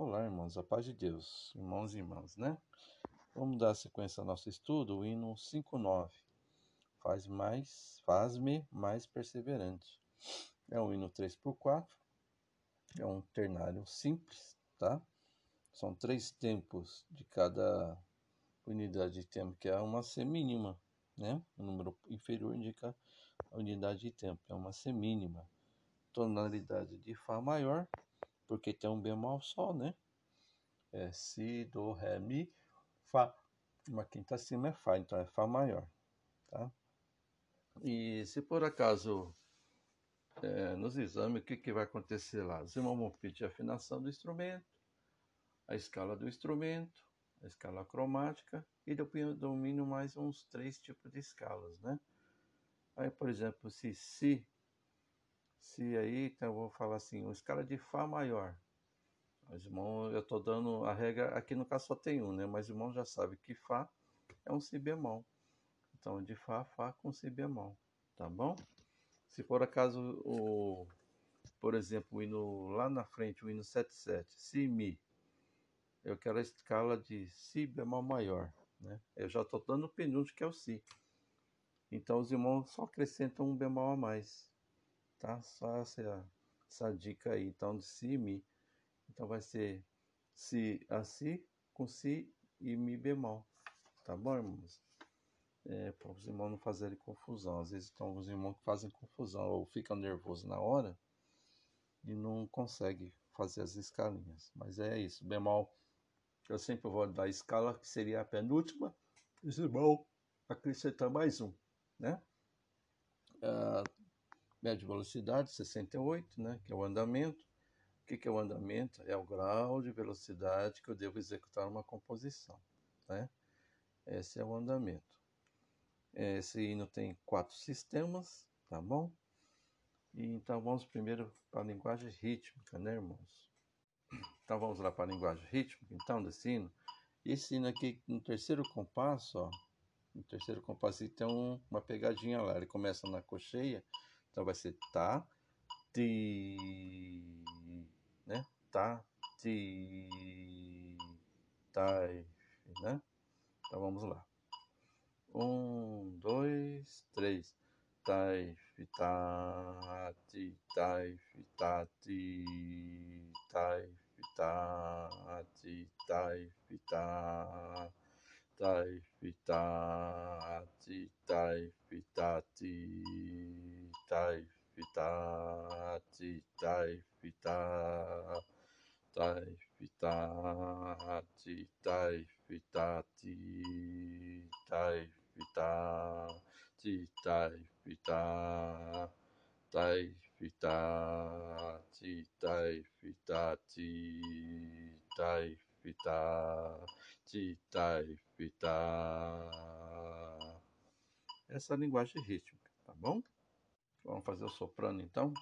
Olá, irmãos, a paz de Deus, irmãos e irmãs, né? Vamos dar sequência ao nosso estudo, o hino 59. Faz mais, faz-me mais perseverante. É um hino 3x4, é um ternário simples, tá? São três tempos de cada unidade de tempo, que é uma semínima, né? O número inferior indica a unidade de tempo, é uma semínima. Tonalidade de Fá maior, porque tem um bemol só, né? É Si, Do, Ré, Mi, Fá. Uma quinta acima é Fá, então é Fá maior, tá? E se por acaso é, nos exames, o que, que vai acontecer lá? Os pedir a afinação do instrumento, a escala do instrumento, a escala cromática e depois domino mais uns três tipos de escalas, né? Aí, por exemplo, se Si se aí, então eu vou falar assim, uma escala de Fá maior. Mas irmão, eu estou dando a regra, aqui no caso só tem um, né? Mas o irmão já sabe que Fá é um Si bemol. Então, de Fá, Fá com Si bemol, tá bom? Se por acaso, o, por exemplo, o hino lá na frente, o hino 77, Si, Mi, eu quero a escala de Si bemol maior, né? Eu já estou dando o penúltimo que é o Si. Então, os irmãos só acrescentam um bemol a mais tá? Só essa, essa dica aí. Então, de si e mi. Então, vai ser si a si com si e mi bemol. Tá bom, irmãos? É, para os irmãos não fazerem confusão. Às vezes, tem alguns irmãos que fazem confusão ou ficam nervosos na hora e não conseguem fazer as escalinhas. Mas é isso. Bemol, eu sempre vou dar a escala, que seria a penúltima. Esse irmão acrescentar mais um, né? Uh, média velocidade, 68, né, que é o andamento. O que, que é o andamento? É o grau de velocidade que eu devo executar uma composição. Né? Esse é o andamento. Esse hino tem quatro sistemas, tá bom? E, então vamos primeiro para a linguagem rítmica, né, irmãos? Então vamos lá para a linguagem rítmica, então, desse hino. Esse hino aqui, no terceiro compasso, ó, no terceiro compasso tem um, uma pegadinha lá, ele começa na cocheia então vai ser tá, ti, né? Tá, ti, tai, né? Então vamos lá. Um, dois, três. Tai, ta, ti, tai, ta, ti, tai, ta, ti, tai, ta, tai, ta, ti, tai, ta, ti, tai fita ti tai fita tai fita ti tai fita ti tai fita ti tai fita tai fita ti tai fita ti tai fita ti tai fita essa é a linguagem rítmica, tá bom? Vamos fazer o soprano então?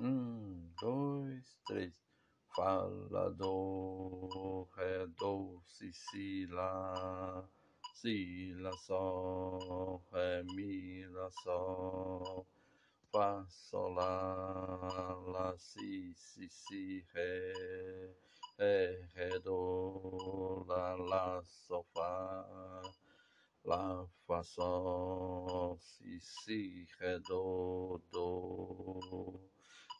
Um, dois, três. Fala, do, ré, do, si, si, lá. Si, lá, sol, ré, mi, lá, sol. Fá, sol, lá, lá, si, si, si, ré. Ré, ré, do, lá, lá, sol, fá. Lá, Fá, Sol, Si, Si, Ré, Do, Do.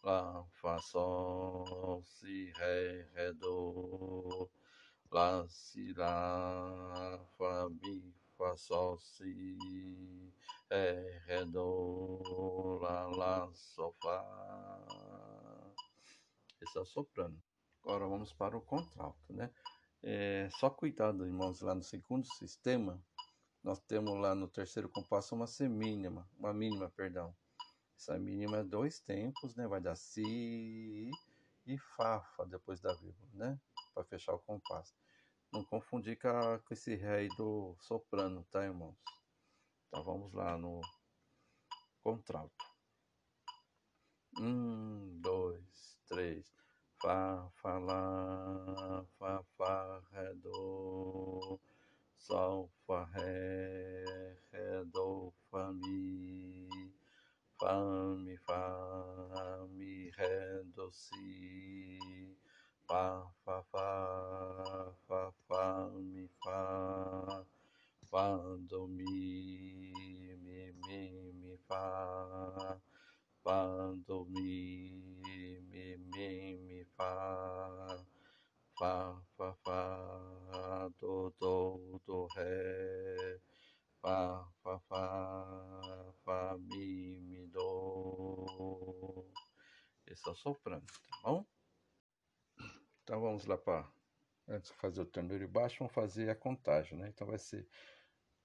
Lá, Fá, Sol, Si, Ré, Do. Lá, Si, Lá, Fá, Mi, Fá, Sol, Si, Ré, Do. Lá, Lá, Sol, Fá. Esse é o soprano. Agora vamos para o contralto, né? É, só cuidado, irmãos, lá no segundo sistema, nós temos lá no terceiro compasso uma semínima, uma mínima, perdão. Essa mínima é dois tempos, né? Vai dar si e fa depois da vírgula, né? Para fechar o compasso. Não confundir com, a, com esse ré aí do soprano, tá, irmãos? Então vamos lá no contralto. Um, dois, três. Fá, fá, lá, fá, fá, ré, do sol, fá, ré, ré, do, fá, mi, fá, mi, mi, ré, do, si, fá, Fá, Fá, Fá, Fá, Mi, Fá, Do, Mi, Mi, Mi, Mi, Fá, Fá, Do, Mi, Mi, Mi, Mi, Fá, Fá, Fá, Fá, Do, Do, Do, Ré, Fá, Fá, Fá, Fá, Mi, Mi, Do. Esse é o soprano, tá bom? Então vamos lá para. Antes de fazer o tenor e baixo, vamos fazer a contagem, né? Então vai ser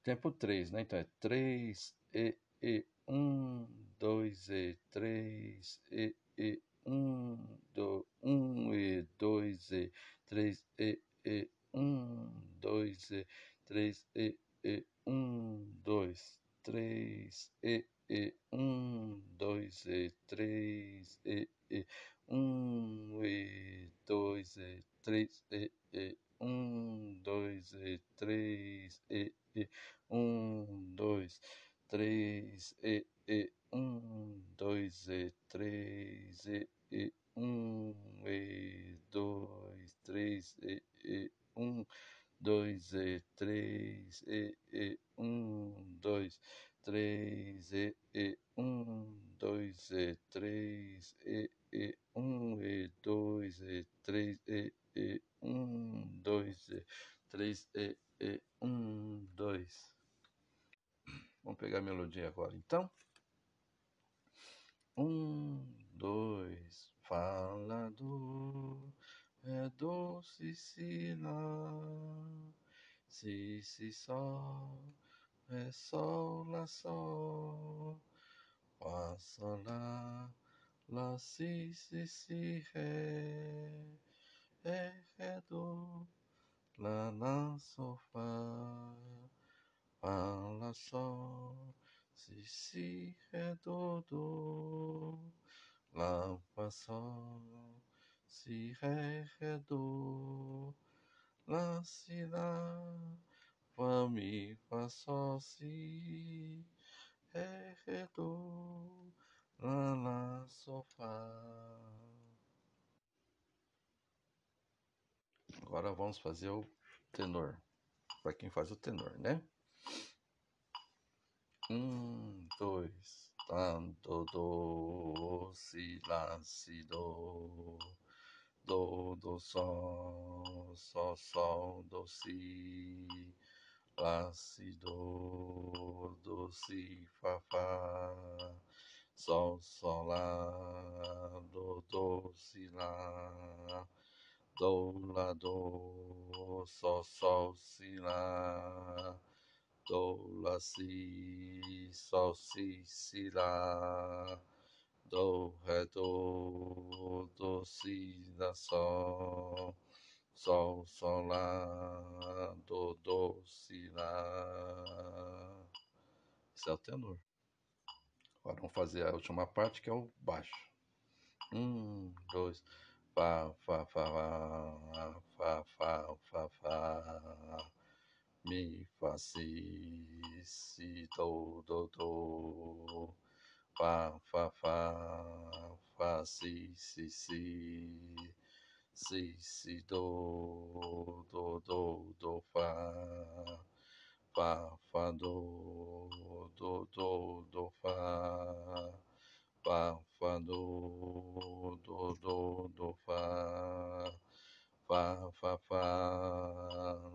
tempo 3, né? Então é 3, E, E, 1, 2, E, 3, E, E, 1, 2, 1, E, 2, E, 3, E, E, 1, 2, E, 3, E, E, 1, 2, 3, E, E, 1, 2, E, 3, E, E, 1, E, 2, E, 3, E, E, 1, 2, E, 3, E, E, 1, 2, 3, E, E, 1, 2, E, 3, E, E, 1, E, 2, 3, E, E, 1, 2, E, 3, E, E, 1, 2, 3, E, E, 1, 2, E, 3, E, E, 1, E, 2, E, 3, E, E, 1, 2, E, 3, E, E, 1, 2. Vamos melodia agora, então. Um, dois, fala do, é do, si, si, si, sol, é sol, lá, sol, lá, sol, lá, lá, si, si, si, ré, ré, ré, do, lá, lá, sol, fá, fá, lá, sol, si, si, ré, do, do, lá, sol, si, ré, ré, do, lá, si, lá, fá, mi, fá, sol, si, ré, ré, do, lá, lá, sol. Agora vamos fazer o tenor. Para quem faz o tenor, né? Um, dois, tanto, do, si, lá, si, do, do, do, sol, sol, sol, do, si, lá, si, do, do, si, fá, fá, sol, sol, lá, do, do, si, lá, do, lá, do, sol, sol, si, lá, do, lá, si, sol, si, si, lá, do, ré, do, do, si, lá, sol, sol, sol, lá, do, do, si, lá. Esse é o tenor. Agora vamos fazer a última parte que é o baixo. Um, dois, Fá, Fá, Fá, Fá, Fá, Fá, Fá, Mi, Fá, Si, Si, Do, Do, Do, Fá, Fá, Fá, Fá, Si, Si, Si, Si, Si, Do, Do, Do, Do, Fá, Fá, Fá, Do, Do, Do, Do, Fá, Fá, Fá, Do, Do, Do, Do, Fá, Fá, Fá, Fá,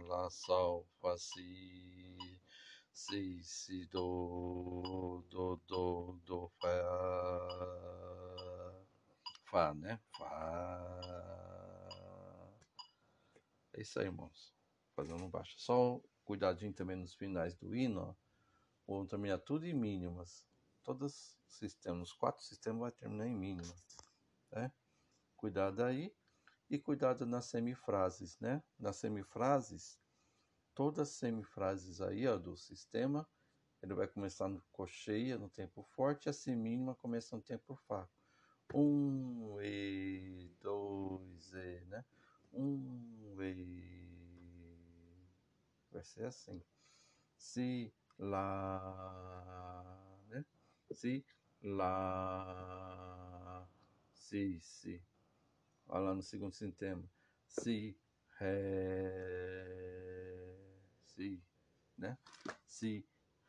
Lá, Sol, Fá, Si, Si, Si, Do, Do, Do, Do, Fá, Fá, né? Fá. É isso aí, irmãos. Fazendo um baixo. Só cuidadinho também nos finais do hino, ó. Vão terminar tudo em mínimas. Todos os sistemas, os quatro sistemas vai terminar em mínima, né? Cuidado aí e cuidado nas semifrases, né? Nas semifrases, todas as semifrases aí, ó, do sistema, ele vai começar no cocheia, no tempo forte, e a semínima começa no tempo fraco. Um, e, dois, e, né? Um, e. Vai ser assim. Si, lá, né? Si, lá, si, si. Olha lá no segundo sistema. si, ré, si, né? Si,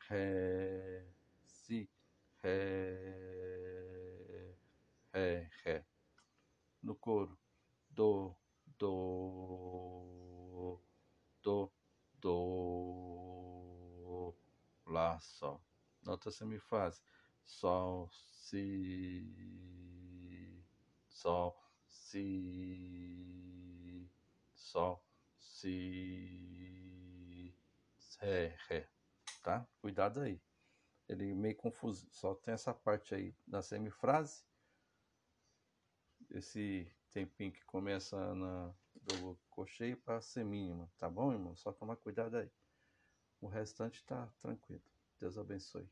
ré, si, ré, ré, ré. No coro, do, do, do, do, lá, sol. Nota semifase, sol, si, sol, si, sol, si, ré, ré, tá? Cuidado aí. Ele é meio confuso, só tem essa parte aí da semifrase, esse tempinho que começa na, do cocheio para semínima, tá bom, irmão? Só tomar cuidado aí. O restante tá tranquilo. Deus abençoe.